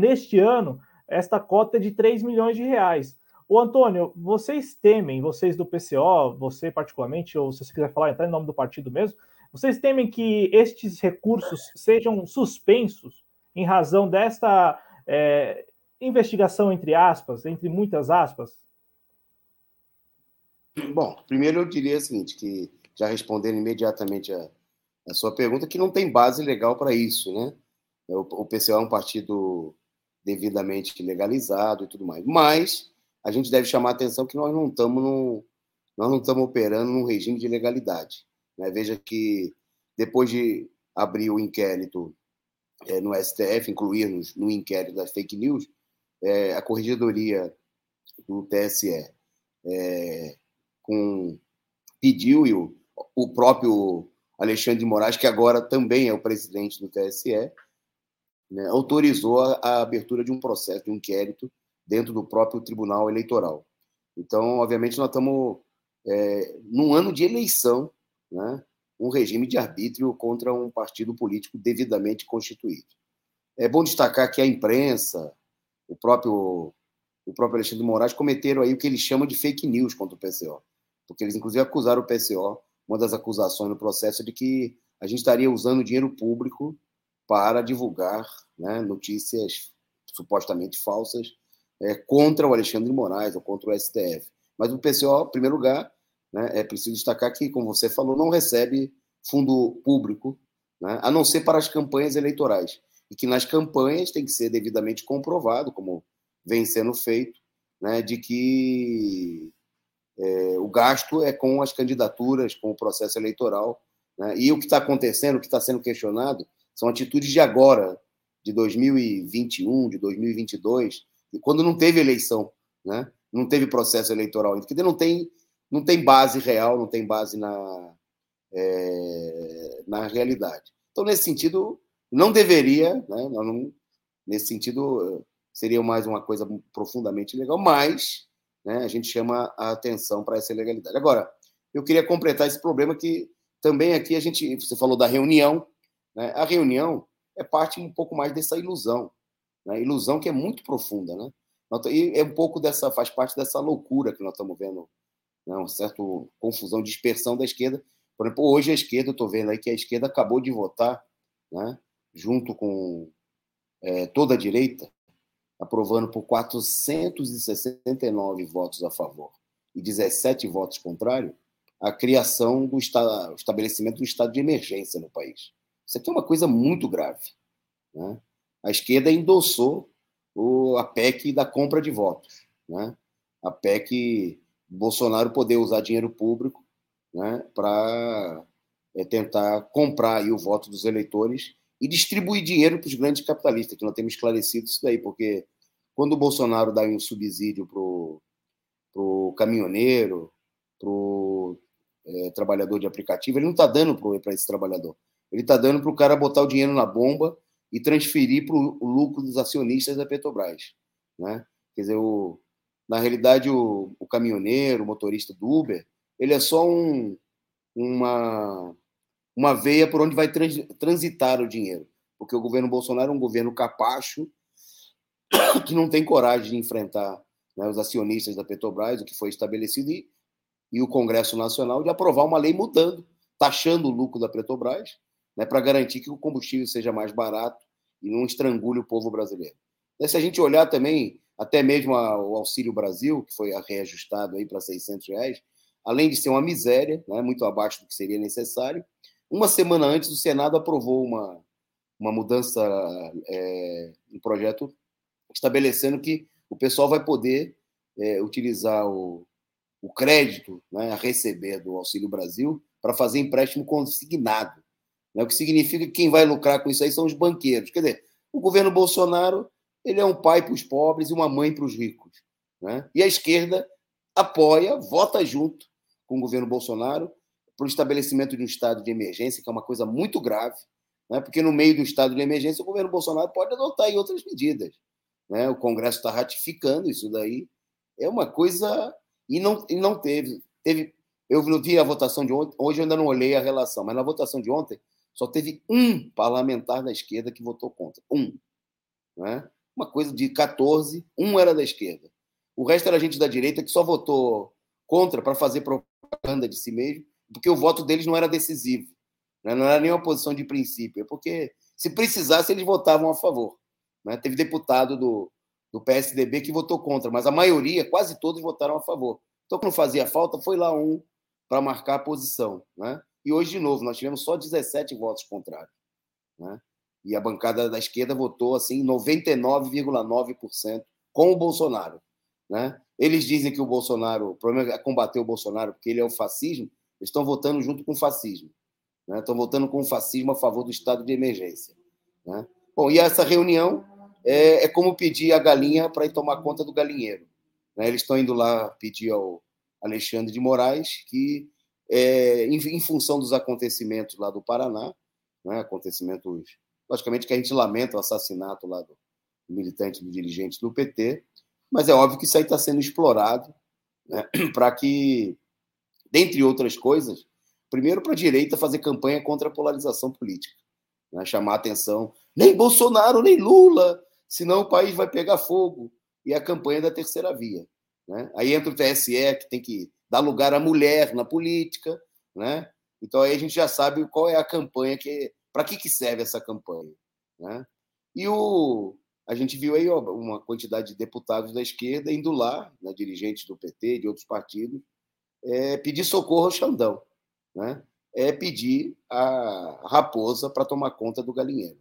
Neste ano, esta cota é de 3 milhões de reais. O Antônio, vocês temem, vocês do PCO, você particularmente, ou se você quiser falar, em nome do partido mesmo, vocês temem que estes recursos sejam suspensos em razão desta é, investigação entre aspas, entre muitas aspas? Bom, primeiro eu diria o seguinte, que já respondendo imediatamente a, a sua pergunta, que não tem base legal para isso, né? O, o PCO é um partido devidamente legalizado e tudo mais. Mas a gente deve chamar a atenção que nós não estamos no, nós não estamos operando num regime de legalidade. Né? Veja que depois de abrir o inquérito é, no STF, incluir no inquérito das fake news, é, a Corregedoria do TSE é, com, pediu, e o, o próprio Alexandre de Moraes, que agora também é o presidente do TSE, né, autorizou a, a, abertura de um processo, de um inquérito dentro do próprio Tribunal Eleitoral. Então, obviamente, nós estamos é, num ano de eleição, né, um regime de arbítrio contra um partido político devidamente constituído. É bom destacar que a imprensa, o próprio, o próprio Alexandre Moraes cometeram aí o que eles chamam de fake news contra o PCO, porque eles inclusive acusaram o PCO, uma das acusações no processo de que a gente estaria usando dinheiro público para divulgar né, notícias supostamente falsas é, contra o Alexandre Moraes ou contra o STF. Mas o PCO, em primeiro lugar, né, é preciso destacar que, como você falou, não recebe fundo público, né, a não ser para as campanhas eleitorais. E que nas campanhas tem que ser devidamente comprovado, como vem sendo feito, né, de que é, o gasto é com as candidaturas, com o processo eleitoral. Né, e o que está acontecendo, o que está sendo questionado, são atitudes de agora, de 2021, de 2022, quando não teve eleição, né? não teve processo eleitoral ainda, porque não tem, não tem base real, não tem base na, é, na realidade. Então, nesse sentido, não deveria, né? não, nesse sentido, seria mais uma coisa profundamente ilegal, mas né, a gente chama a atenção para essa ilegalidade. Agora, eu queria completar esse problema que também aqui a gente, você falou da reunião, né? a reunião é parte um pouco mais dessa ilusão, né? ilusão que é muito profunda, né? E é um pouco dessa, faz parte dessa loucura que nós estamos vendo, né? uma certa confusão, dispersão da esquerda. Por exemplo, hoje a esquerda, eu estou vendo aí que a esquerda acabou de votar, né? junto com é, toda a direita, aprovando por 469 votos a favor e 17 votos contrários, a criação do estabelecimento do estado de emergência no país. Isso aqui é uma coisa muito grave. Né? A esquerda endossou o, a PEC da compra de votos. Né? A PEC Bolsonaro poder usar dinheiro público né, para é, tentar comprar aí o voto dos eleitores e distribuir dinheiro para os grandes capitalistas, que nós temos esclarecido isso daí, porque quando o Bolsonaro dá um subsídio para o caminhoneiro, para o é, trabalhador de aplicativo, ele não está dando para esse trabalhador. Ele está dando para o cara botar o dinheiro na bomba e transferir para o lucro dos acionistas da Petrobras. Né? Quer dizer, o, na realidade, o, o caminhoneiro, o motorista do Uber, ele é só um, uma, uma veia por onde vai trans, transitar o dinheiro. Porque o governo Bolsonaro é um governo capacho, que não tem coragem de enfrentar né, os acionistas da Petrobras, o que foi estabelecido, e, e o Congresso Nacional de aprovar uma lei mudando, taxando o lucro da Petrobras, né, para garantir que o combustível seja mais barato e não estrangule o povo brasileiro. E se a gente olhar também, até mesmo o Auxílio Brasil, que foi reajustado aí para 600 reais, além de ser uma miséria, né, muito abaixo do que seria necessário, uma semana antes o Senado aprovou uma, uma mudança, é, um projeto estabelecendo que o pessoal vai poder é, utilizar o, o crédito né, a receber do Auxílio Brasil para fazer empréstimo consignado. Né? O que significa que quem vai lucrar com isso aí são os banqueiros. Quer dizer, o governo Bolsonaro ele é um pai para os pobres e uma mãe para os ricos. Né? E a esquerda apoia, vota junto com o governo Bolsonaro para o estabelecimento de um estado de emergência, que é uma coisa muito grave, né? porque no meio do estado de emergência o governo Bolsonaro pode adotar outras medidas. Né? O Congresso está ratificando isso daí. É uma coisa. E não, e não teve. teve eu vi a votação de ontem, hoje eu ainda não olhei a relação, mas na votação de ontem só teve um parlamentar da esquerda que votou contra. Um. Né? Uma coisa de 14, um era da esquerda. O resto era gente da direita que só votou contra para fazer propaganda de si mesmo, porque o voto deles não era decisivo. Né? Não era nenhuma posição de princípio. É porque, se precisasse, eles votavam a favor. Né? Teve deputado do, do PSDB que votou contra, mas a maioria, quase todos, votaram a favor. Então, quando fazia falta, foi lá um para marcar a posição. Né? E hoje, de novo, nós tivemos só 17 votos contrários. Né? E a bancada da esquerda votou assim 99,9% com o Bolsonaro. Né? Eles dizem que o Bolsonaro, o problema é combater o Bolsonaro porque ele é o fascismo, eles estão votando junto com o fascismo. Né? Estão votando com o fascismo a favor do estado de emergência. Né? Bom, e essa reunião é, é como pedir a galinha para ir tomar conta do galinheiro. Né? Eles estão indo lá pedir ao Alexandre de Moraes que, é, em, em, função dos acontecimentos lá do Paraná, né? acontecimentos, logicamente que a gente lamenta o assassinato lá do militante, do dirigente do PT, mas é óbvio que isso aí está sendo explorado né? para que, dentre outras coisas, primeiro para a direita fazer campanha contra a polarização política, né? chamar atenção, nem Bolsonaro, nem Lula, senão o país vai pegar fogo, e a campanha da terceira via. Né? Aí entra o TSE, que tem que dar lugar à mulher na política, né? então aí a gente já sabe qual é a campanha, que para que, que serve essa campanha. Né? E o, a gente viu aí uma quantidade de deputados da esquerda indo lá, né, dirigentes do PT, de outros partidos, é, pedir socorro ao Xandão, né? é pedir a raposa para tomar conta do galinheiro.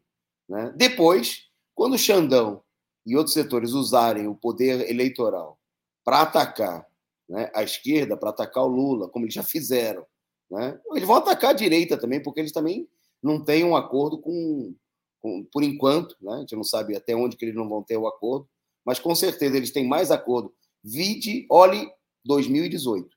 Né? Depois, quando o Xandão e outros setores usarem o poder eleitoral para atacar né, a esquerda, para atacar o Lula, como eles já fizeram, né? eles vão atacar a direita também, porque eles também não têm um acordo com por enquanto, né? a gente não sabe até onde que eles não vão ter o acordo, mas com certeza eles têm mais acordo. Vide, olhe 2018.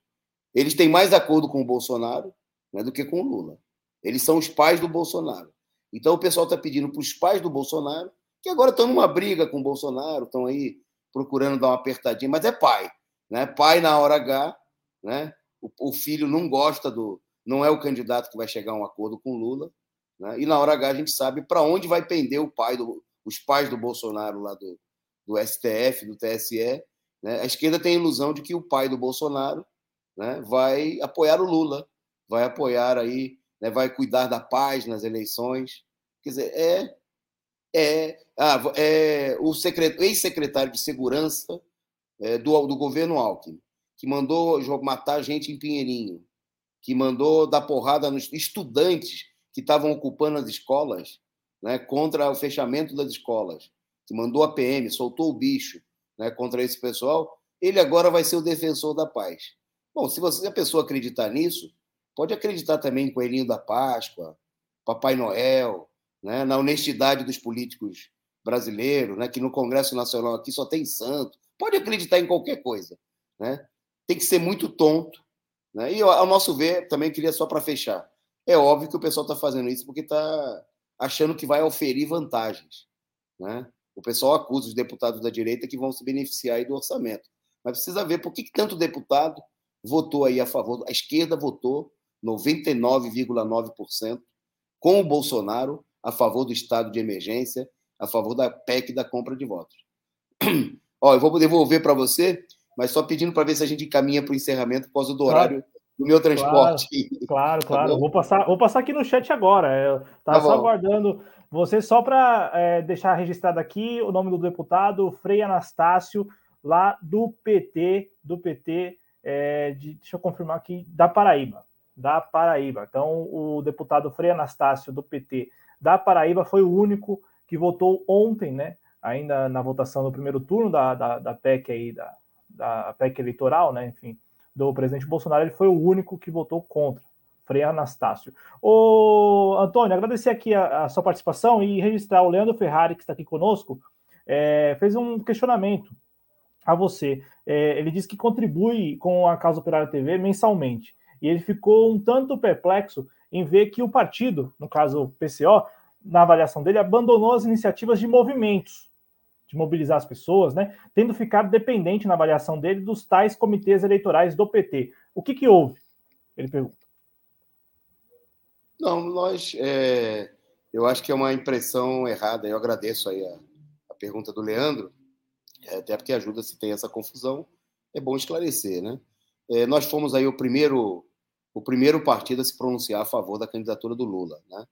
Eles têm mais acordo com o Bolsonaro né, do que com o Lula. Eles são os pais do Bolsonaro. Então o pessoal está pedindo para os pais do Bolsonaro, que agora estão numa briga com o Bolsonaro, estão aí procurando dar uma apertadinha, mas é pai. Né? Pai na hora H, né? o, o filho não gosta do. não é o candidato que vai chegar a um acordo com Lula. Né? E na hora H a gente sabe para onde vai pender o pai do, os pais do Bolsonaro lá do, do STF, do TSE. Né? A esquerda tem a ilusão de que o pai do Bolsonaro né, vai apoiar o Lula, vai apoiar aí, né, vai cuidar da paz nas eleições. Quer dizer, é, é, ah, é o ex-secretário de Segurança é, do, do governo Alckmin, que mandou matar gente em Pinheirinho, que mandou dar porrada nos estudantes que estavam ocupando as escolas né, contra o fechamento das escolas, que mandou a PM, soltou o bicho né, contra esse pessoal, ele agora vai ser o defensor da paz. Bom, se, você, se a pessoa acreditar nisso, pode acreditar também em Coelhinho da Páscoa, Papai Noel, né, na honestidade dos políticos brasileiros, né, que no Congresso Nacional aqui só tem santo. Pode acreditar em qualquer coisa. Né? Tem que ser muito tonto. Né? E, ao nosso ver, também queria só para fechar, é óbvio que o pessoal está fazendo isso porque está achando que vai oferir vantagens. Né? O pessoal acusa os deputados da direita que vão se beneficiar do orçamento. Mas precisa ver por que tanto deputado votou aí a favor. A esquerda votou 99,9% com o Bolsonaro a favor do estado de emergência, a favor da PEC da compra de votos. Ó, eu vou devolver para você, mas só pedindo para ver se a gente encaminha para o encerramento por causa do horário do meu transporte. Claro, claro. claro. Tá vou, passar, vou passar aqui no chat agora. Eu estava tá só aguardando você só para é, deixar registrado aqui o nome do deputado Frei Anastácio, lá do PT, do PT, é, de, deixa eu confirmar aqui, da Paraíba. Da Paraíba. Então, o deputado Frei Anastácio, do PT da Paraíba, foi o único que votou ontem, né? Ainda na votação do primeiro turno da, da, da PEC aí, da, da PEC eleitoral, né? Enfim, do presidente Bolsonaro, ele foi o único que votou contra. Frei Anastácio. Ô, Antônio, agradecer aqui a, a, sua participação e registrar o Leandro Ferrari, que está aqui conosco, é, fez um questionamento a você. É, ele disse que contribui com a Causa Operária TV mensalmente. E ele ficou um tanto perplexo em ver que o partido, no caso o PCO, na avaliação dele, abandonou as iniciativas de movimentos de mobilizar as pessoas, né, tendo ficado dependente na avaliação dele dos tais comitês eleitorais do PT. O que, que houve? Ele pergunta. Não, nós. É, eu acho que é uma impressão errada. Eu agradeço aí a, a pergunta do Leandro, é, até porque ajuda se tem essa confusão. É bom esclarecer, né? É, nós fomos aí o primeiro, o primeiro partido a se pronunciar a favor da candidatura do Lula, né?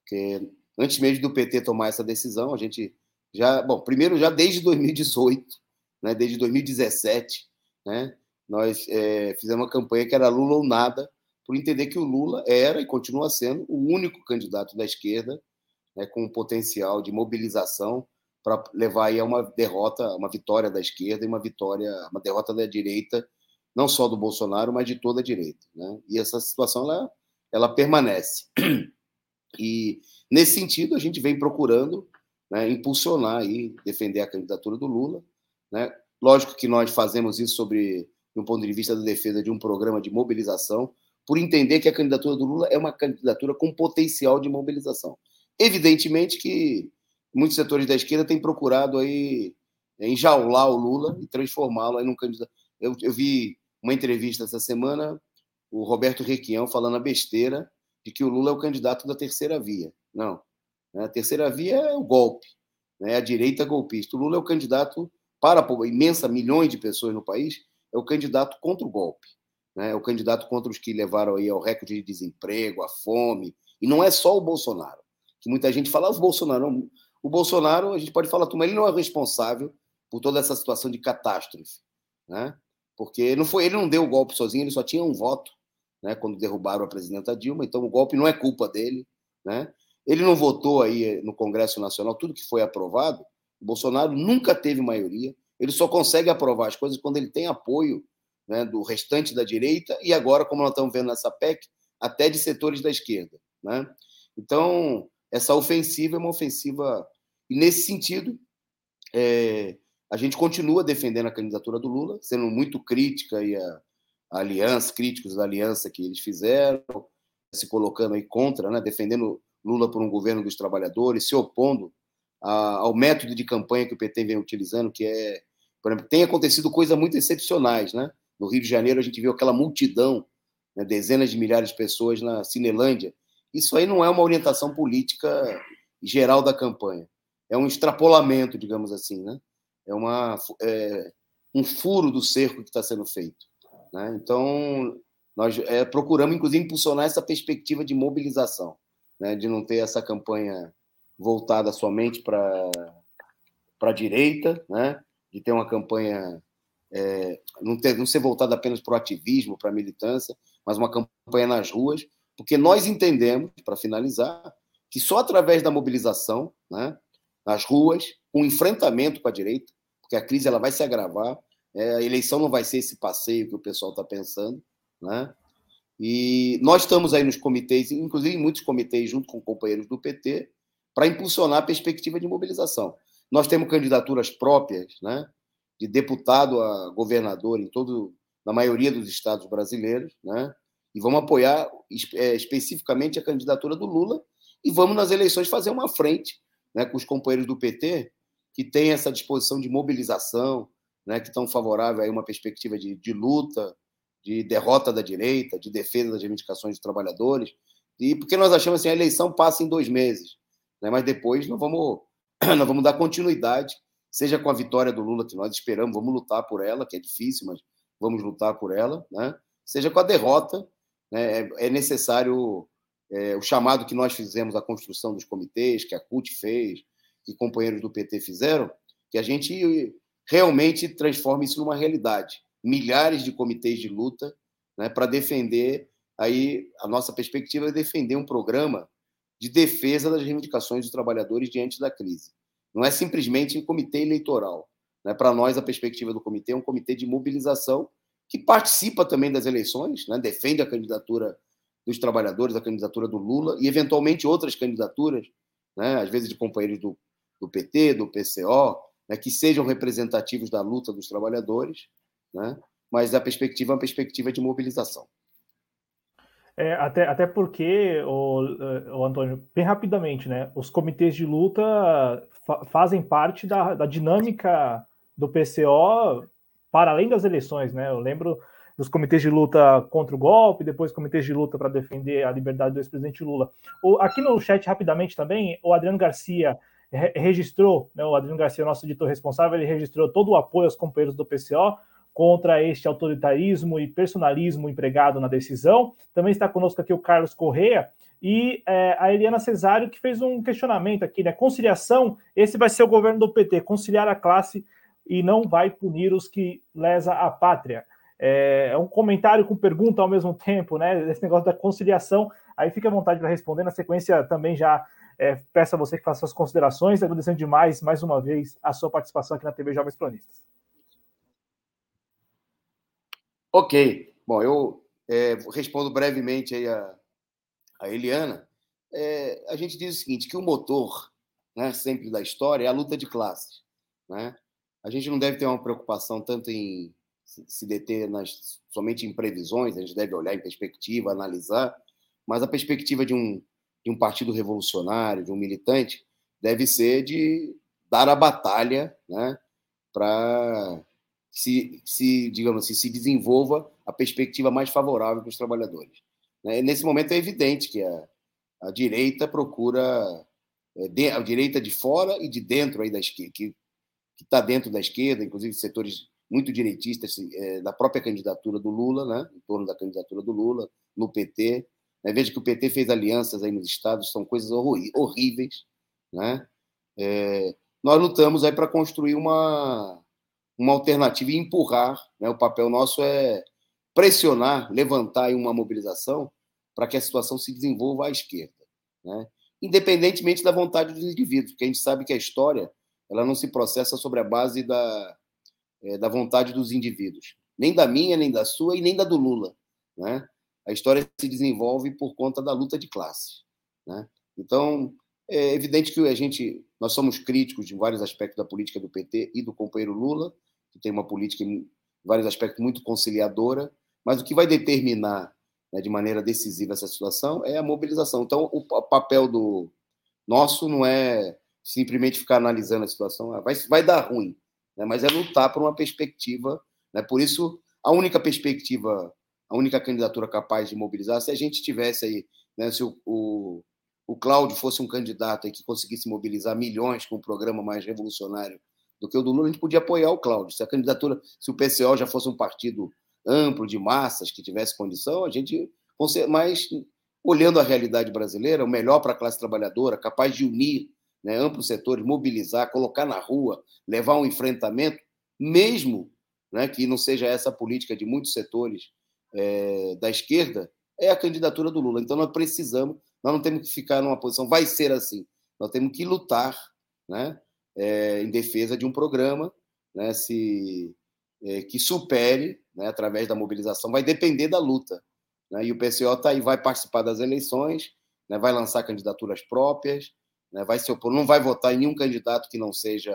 Porque antes mesmo do PT tomar essa decisão, a gente já, bom, primeiro já desde 2018, né, desde 2017, né, nós é, fizemos uma campanha que era Lula ou nada, por entender que o Lula era e continua sendo o único candidato da esquerda né, com um potencial de mobilização para levar aí a uma derrota, uma vitória da esquerda e uma vitória, uma derrota da direita, não só do Bolsonaro, mas de toda a direita. Né? E essa situação ela, ela permanece. E nesse sentido a gente vem procurando né, impulsionar e defender a candidatura do Lula, né, Lógico que nós fazemos isso sobre, do ponto de vista da defesa de um programa de mobilização, por entender que a candidatura do Lula é uma candidatura com potencial de mobilização. Evidentemente que muitos setores da esquerda têm procurado aí enjaular o Lula e transformá-lo em um candidato. Eu, eu, vi uma entrevista essa semana, o Roberto Requião falando a besteira de que o Lula é o candidato da terceira via. Não. Né? A terceira via é o golpe, né? a direita golpista. O Lula é o candidato para a imensa milhões de pessoas no país, é o candidato contra o golpe. Né? É o candidato contra os que levaram aí ao recorde de desemprego, a fome. E não é só o Bolsonaro. Que muita gente fala, ah, o Bolsonaro. O Bolsonaro, a gente pode falar, mas ele não é responsável por toda essa situação de catástrofe. Né? Porque não foi, ele não deu o golpe sozinho, ele só tinha um voto né, quando derrubaram a presidenta Dilma, então o golpe não é culpa dele. Né? Ele não votou aí no Congresso Nacional tudo que foi aprovado. O Bolsonaro nunca teve maioria. Ele só consegue aprovar as coisas quando ele tem apoio né, do restante da direita e agora, como nós estamos vendo nessa PEC, até de setores da esquerda. Né? Então, essa ofensiva é uma ofensiva. E nesse sentido, é, a gente continua defendendo a candidatura do Lula, sendo muito crítica e a, a aliança, críticos da aliança que eles fizeram, se colocando aí contra, né, defendendo Lula por um governo dos trabalhadores, se opondo a, ao método de campanha que o PT vem utilizando, que é, por exemplo, tem acontecido coisas muito excepcionais, né? No Rio de Janeiro a gente viu aquela multidão, né, dezenas de milhares de pessoas na Cinelândia. Isso aí não é uma orientação política geral da campanha, é um extrapolamento, digamos assim, né? É uma é, um furo do cerco que está sendo feito. Né? Então nós é, procuramos inclusive impulsionar essa perspectiva de mobilização né, de não ter essa campanha voltada somente para a direita, né, de ter uma campanha, é, não, ter, não ser voltada apenas para o ativismo, para a militância, mas uma campanha nas ruas, porque nós entendemos, para finalizar, que só através da mobilização, né, nas ruas, um enfrentamento com a direita, porque a crise ela vai se agravar, é, a eleição não vai ser esse passeio que o pessoal está pensando, né? E nós estamos aí nos comitês, inclusive em muitos comitês, junto com companheiros do PT, para impulsionar a perspectiva de mobilização. Nós temos candidaturas próprias, né, de deputado a governador em todo, na maioria dos estados brasileiros, né, e vamos apoiar é, especificamente a candidatura do Lula e vamos nas eleições fazer uma frente, né, com os companheiros do PT que têm essa disposição de mobilização, né, que estão favoráveis a uma perspectiva de, de luta, de derrota da direita, de defesa das reivindicações dos trabalhadores, e porque nós achamos assim, a eleição passa em dois meses, né? mas depois nós vamos, nós vamos dar continuidade, seja com a vitória do Lula, que nós esperamos, vamos lutar por ela, que é difícil, mas vamos lutar por ela, né? seja com a derrota, né? é, é necessário é, o chamado que nós fizemos à construção dos comitês, que a CUT fez, que companheiros do PT fizeram, que a gente realmente transforme isso numa realidade milhares de comitês de luta né, para defender aí a nossa perspectiva é defender um programa de defesa das reivindicações dos trabalhadores diante da crise. Não é simplesmente um comitê eleitoral. Né? Para nós, a perspectiva do comitê é um comitê de mobilização que participa também das eleições, né? defende a candidatura dos trabalhadores, a candidatura do Lula e, eventualmente, outras candidaturas, né? às vezes de companheiros do, do PT, do PCO, né? que sejam representativos da luta dos trabalhadores né? mas a perspectiva é uma perspectiva de mobilização. É, até, até porque, o, o Antônio, bem rapidamente, né, os comitês de luta fa fazem parte da, da dinâmica do PCO para além das eleições. Né? Eu lembro dos comitês de luta contra o golpe, depois comitês de luta para defender a liberdade do ex-presidente Lula. O, aqui no chat, rapidamente também, o Adriano Garcia re registrou, né, o Adriano Garcia, nosso editor responsável, ele registrou todo o apoio aos companheiros do PCO, contra este autoritarismo e personalismo empregado na decisão. Também está conosco aqui o Carlos Correa e é, a Eliana Cesário, que fez um questionamento aqui, né? Conciliação, esse vai ser o governo do PT, conciliar a classe e não vai punir os que lesa a pátria. É, é um comentário com pergunta ao mesmo tempo, né? Esse negócio da conciliação. Aí fica à vontade para responder. Na sequência, também já é, peço a você que faça suas considerações, agradecendo demais, mais uma vez, a sua participação aqui na TV Jovens Cronistas. Ok. Bom, eu é, respondo brevemente aí a, a Eliana. É, a gente diz o seguinte, que o motor, né, sempre da história, é a luta de classes. Né? a gente não deve ter uma preocupação tanto em se deter nas, somente em previsões, a gente deve olhar em perspectiva, analisar, mas a perspectiva de um, de um partido revolucionário, de um militante, deve ser de dar a batalha né, para se, se, digamos assim, se desenvolva a perspectiva mais favorável para os trabalhadores. Né? Nesse momento é evidente que a, a direita procura, é, a direita de fora e de dentro aí da esquerda, que está dentro da esquerda, inclusive setores muito direitistas é, da própria candidatura do Lula, né? em torno da candidatura do Lula, no PT. Né? Veja que o PT fez alianças aí nos estados, são coisas horríveis. Né? É, nós lutamos aí para construir uma, uma alternativa e empurrar. Né? O papel nosso é pressionar, levantar uma mobilização para que a situação se desenvolva à esquerda, né? independentemente da vontade dos indivíduos, porque a gente sabe que a história ela não se processa sobre a base da, é, da vontade dos indivíduos, nem da minha, nem da sua e nem da do Lula. Né? A história se desenvolve por conta da luta de classes. Né? Então, é evidente que a gente, nós somos críticos de vários aspectos da política do PT e do companheiro Lula, que tem uma política em vários aspectos muito conciliadora, mas o que vai determinar né, de maneira decisiva essa situação é a mobilização. Então, o papel do nosso não é simplesmente ficar analisando a situação, ah, vai, vai dar ruim, né, mas é lutar por uma perspectiva. Né, por isso, a única perspectiva, a única candidatura capaz de mobilizar, se a gente tivesse aí, né, se o, o, o Cláudio fosse um candidato que conseguisse mobilizar milhões com um programa mais revolucionário do que o do Lula, a gente podia apoiar o Cláudio. Se a candidatura, se o PCO já fosse um partido amplo de massas que tivesse condição, a gente, mas olhando a realidade brasileira, o melhor para a classe trabalhadora, capaz de unir né, amplos setores, mobilizar, colocar na rua, levar um enfrentamento, mesmo né, que não seja essa política de muitos setores é, da esquerda, é a candidatura do Lula. Então nós precisamos, nós não temos que ficar numa posição, vai ser assim, nós temos que lutar, né? É, em defesa de um programa né, se, é, que supere, né, através da mobilização, vai depender da luta. Né, e o PCO tá aí, vai participar das eleições, né, vai lançar candidaturas próprias, né, vai se opor, não vai votar em nenhum candidato que não seja.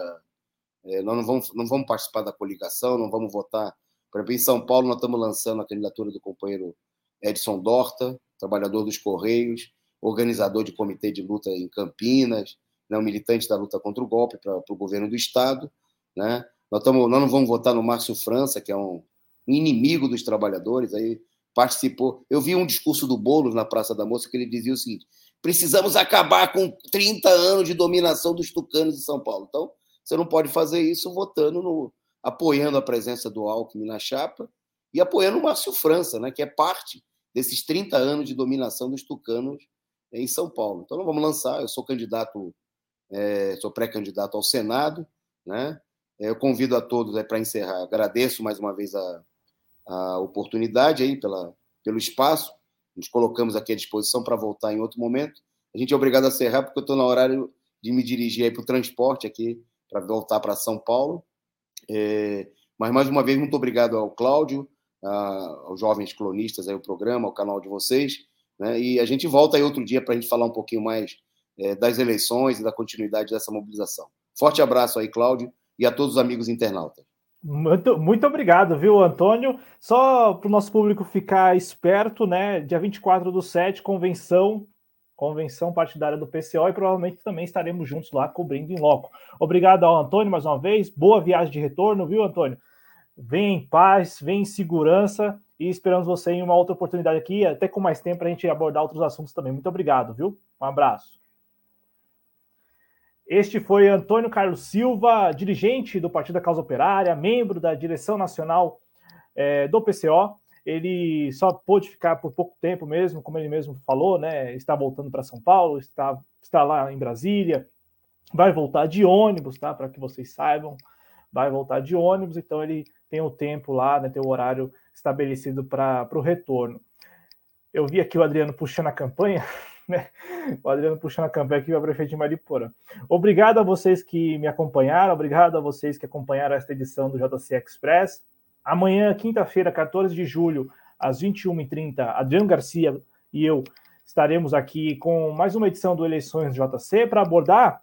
É, nós não vamos, não vamos participar da coligação, não vamos votar. Por exemplo, em São Paulo, nós estamos lançando a candidatura do companheiro Edson Dorta, trabalhador dos Correios, organizador de comitê de luta em Campinas, né, um militante da luta contra o golpe para o governo do Estado. Né? Nós, tamo, nós não vamos votar no Márcio França, que é um, inimigo dos trabalhadores, aí participou. Eu vi um discurso do Boulos na Praça da Moça que ele dizia o seguinte: precisamos acabar com 30 anos de dominação dos tucanos de São Paulo. Então, você não pode fazer isso votando no apoiando a presença do Alckmin na chapa e apoiando o Márcio França, né, que é parte desses 30 anos de dominação dos tucanos em São Paulo. Então, não vamos lançar, eu sou candidato é, sou pré-candidato ao Senado, né? É, eu convido a todos para encerrar. Agradeço mais uma vez a, a oportunidade aí pela, pelo espaço. Nos colocamos aqui à disposição para voltar em outro momento. A gente é obrigado a encerrar porque eu estou no horário de me dirigir para o transporte aqui para voltar para São Paulo. É, mas mais uma vez muito obrigado ao Cláudio, aos jovens clonistas aí o programa, ao canal de vocês, né? E a gente volta aí outro dia para a gente falar um pouquinho mais é, das eleições e da continuidade dessa mobilização. Forte abraço aí, Cláudio, e a todos os amigos internautas. Muito, muito obrigado, viu, Antônio? Só para o nosso público ficar esperto, né? Dia 24 do 7, convenção, convenção partidária do PCO, e provavelmente também estaremos juntos lá cobrindo em loco. Obrigado ao Antônio mais uma vez. Boa viagem de retorno, viu, Antônio? Vem em paz, vem em segurança e esperamos você em uma outra oportunidade aqui, até com mais tempo para a gente abordar outros assuntos também. Muito obrigado, viu? Um abraço. Este foi Antônio Carlos Silva, dirigente do Partido da Causa Operária, membro da direção nacional é, do PCO. Ele só pôde ficar por pouco tempo mesmo, como ele mesmo falou, né? Está voltando para São Paulo, está, está lá em Brasília, vai voltar de ônibus, tá? Para que vocês saibam, vai voltar de ônibus, então ele tem o tempo lá, né? Tem o horário estabelecido para o retorno. Eu vi aqui o Adriano puxando a campanha. né? O Adriano puxando a campanha aqui para prefeito de Mariporã. Obrigado a vocês que me acompanharam, obrigado a vocês que acompanharam esta edição do JC Express. Amanhã, quinta-feira, 14 de julho, às 21h30, Adriano Garcia e eu estaremos aqui com mais uma edição do Eleições JC para abordar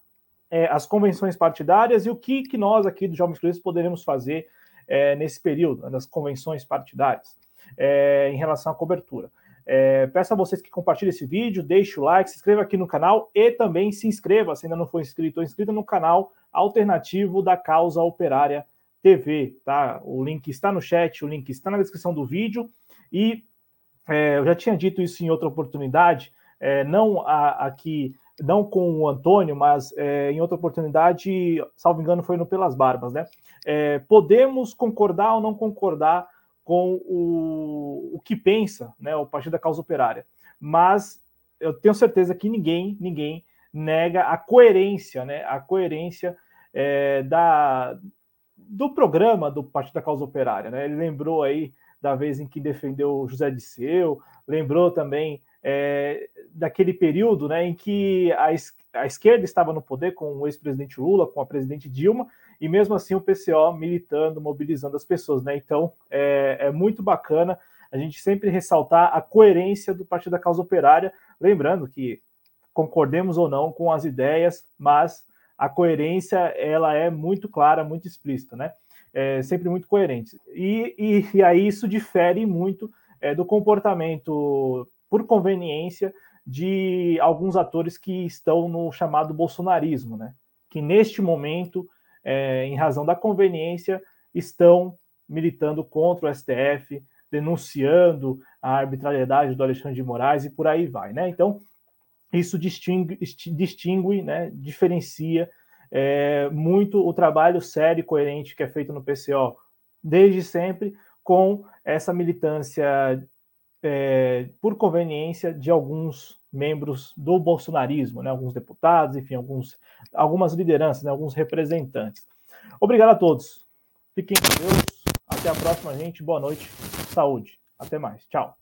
é, as convenções partidárias e o que, que nós aqui do Jovens Cronistas poderemos fazer é, nesse período, nas convenções partidárias, é, em relação à cobertura. É, peço a vocês que compartilhem esse vídeo, deixe o like, se inscreva aqui no canal e também se inscreva, se ainda não for inscrito ou inscrita no canal alternativo da Causa Operária TV, tá? O link está no chat, o link está na descrição do vídeo e é, eu já tinha dito isso em outra oportunidade, é, não a, aqui, não com o Antônio, mas é, em outra oportunidade, salvo engano, foi no Pelas Barbas, né? É, podemos concordar ou não concordar com o, o que pensa né, o Partido da Causa Operária, mas eu tenho certeza que ninguém, ninguém nega a coerência, né? A coerência é, da, do programa do Partido da Causa Operária, né? Ele lembrou aí da vez em que defendeu José Disseu, lembrou também é, daquele período né, em que a, a esquerda estava no poder com o ex-presidente Lula, com a presidente Dilma, e mesmo assim o PCO militando, mobilizando as pessoas. Né? Então é, é muito bacana a gente sempre ressaltar a coerência do Partido da Causa Operária, lembrando que concordemos ou não com as ideias, mas a coerência ela é muito clara, muito explícita, né? é, sempre muito coerentes. E, e, e, aí isso difere muito é, do comportamento, por conveniência, de alguns atores que estão no chamado bolsonarismo, né? que neste momento, é, em razão da conveniência, estão militando contra o STF, denunciando a arbitrariedade do Alexandre de Moraes e por aí vai. Né? Então, isso distingue, distingue né, diferencia é, muito o trabalho sério e coerente que é feito no PCO desde sempre, com essa militância é, por conveniência de alguns membros do bolsonarismo, né, alguns deputados, enfim, alguns, algumas lideranças, né, alguns representantes. Obrigado a todos. Fiquem com Deus. Até a próxima, gente. Boa noite. Saúde. Até mais. Tchau.